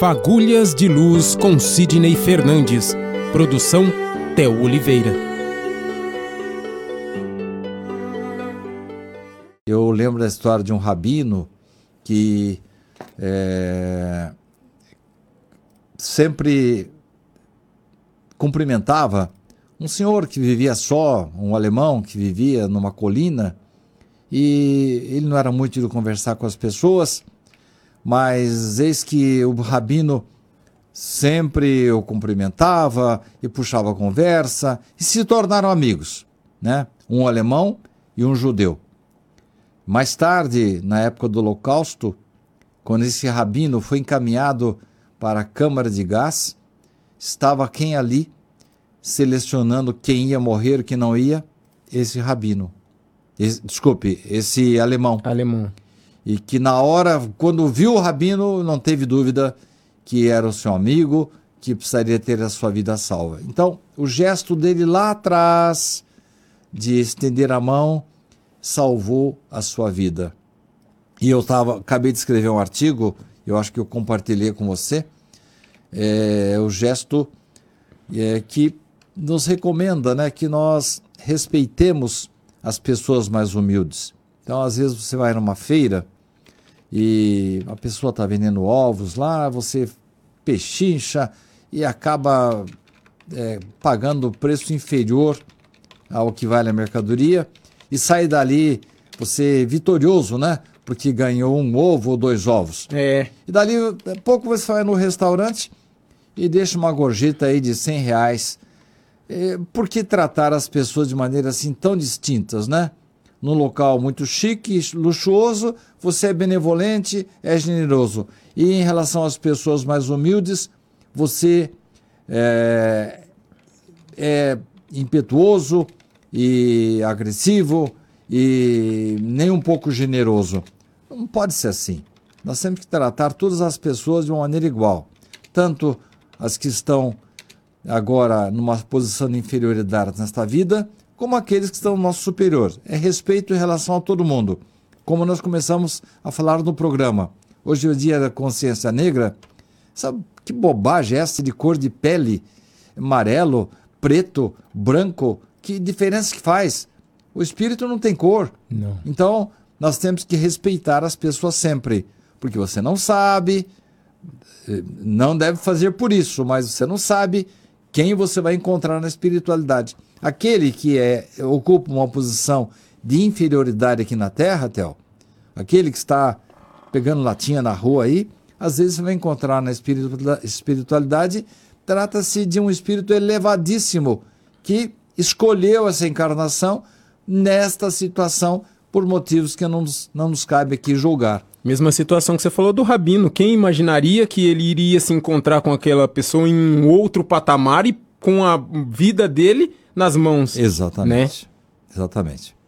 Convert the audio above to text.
Fagulhas de Luz com Sidney Fernandes. Produção Theo Oliveira. Eu lembro da história de um rabino que é, sempre cumprimentava um senhor que vivia só, um alemão que vivia numa colina, e ele não era muito de conversar com as pessoas, mas eis que o rabino sempre o cumprimentava e puxava a conversa e se tornaram amigos, né? Um alemão e um judeu. Mais tarde, na época do Holocausto, quando esse rabino foi encaminhado para a câmara de gás, estava quem ali selecionando quem ia morrer quem não ia? Esse rabino. Esse, desculpe, esse alemão. Alemão. E que na hora, quando viu o rabino, não teve dúvida que era o seu amigo, que precisaria ter a sua vida salva. Então, o gesto dele lá atrás, de estender a mão, salvou a sua vida. E eu tava, acabei de escrever um artigo, eu acho que eu compartilhei com você, é, o gesto é, que nos recomenda né, que nós respeitemos as pessoas mais humildes. Então, às vezes, você vai numa feira e a pessoa está vendendo ovos lá, você pechincha e acaba é, pagando preço inferior ao que vale a mercadoria e sai dali você vitorioso, né? Porque ganhou um ovo ou dois ovos. É. E dali, pouco você vai no restaurante e deixa uma gorjeta aí de 100 reais. É, por que tratar as pessoas de maneira assim tão distintas, né? Num local muito chique, luxuoso, você é benevolente, é generoso. E em relação às pessoas mais humildes, você é, é impetuoso e agressivo e nem um pouco generoso. Não pode ser assim. Nós temos que tratar todas as pessoas de uma maneira igual, tanto as que estão agora numa posição de inferioridade nesta vida, como aqueles que estão no nosso superior. É respeito em relação a todo mundo. Como nós começamos a falar no programa. Hoje é o dia da consciência negra. Sabe que bobagem é essa de cor de pele? Amarelo, preto, branco. Que diferença que faz? O espírito não tem cor. Não. Então, nós temos que respeitar as pessoas sempre. Porque você não sabe, eh, não deve fazer por isso, mas você não sabe quem você vai encontrar na espiritualidade. Aquele que é, ocupa uma posição de inferioridade aqui na Terra, Theo, aquele que está pegando latinha na rua aí, às vezes você vai encontrar na espiritualidade, trata-se de um espírito elevadíssimo que escolheu essa encarnação nesta situação por motivos que não nos, não nos cabe aqui julgar. Mesma situação que você falou do Rabino. Quem imaginaria que ele iria se encontrar com aquela pessoa em um outro patamar e com a vida dele nas mãos? Exatamente. Né? Exatamente.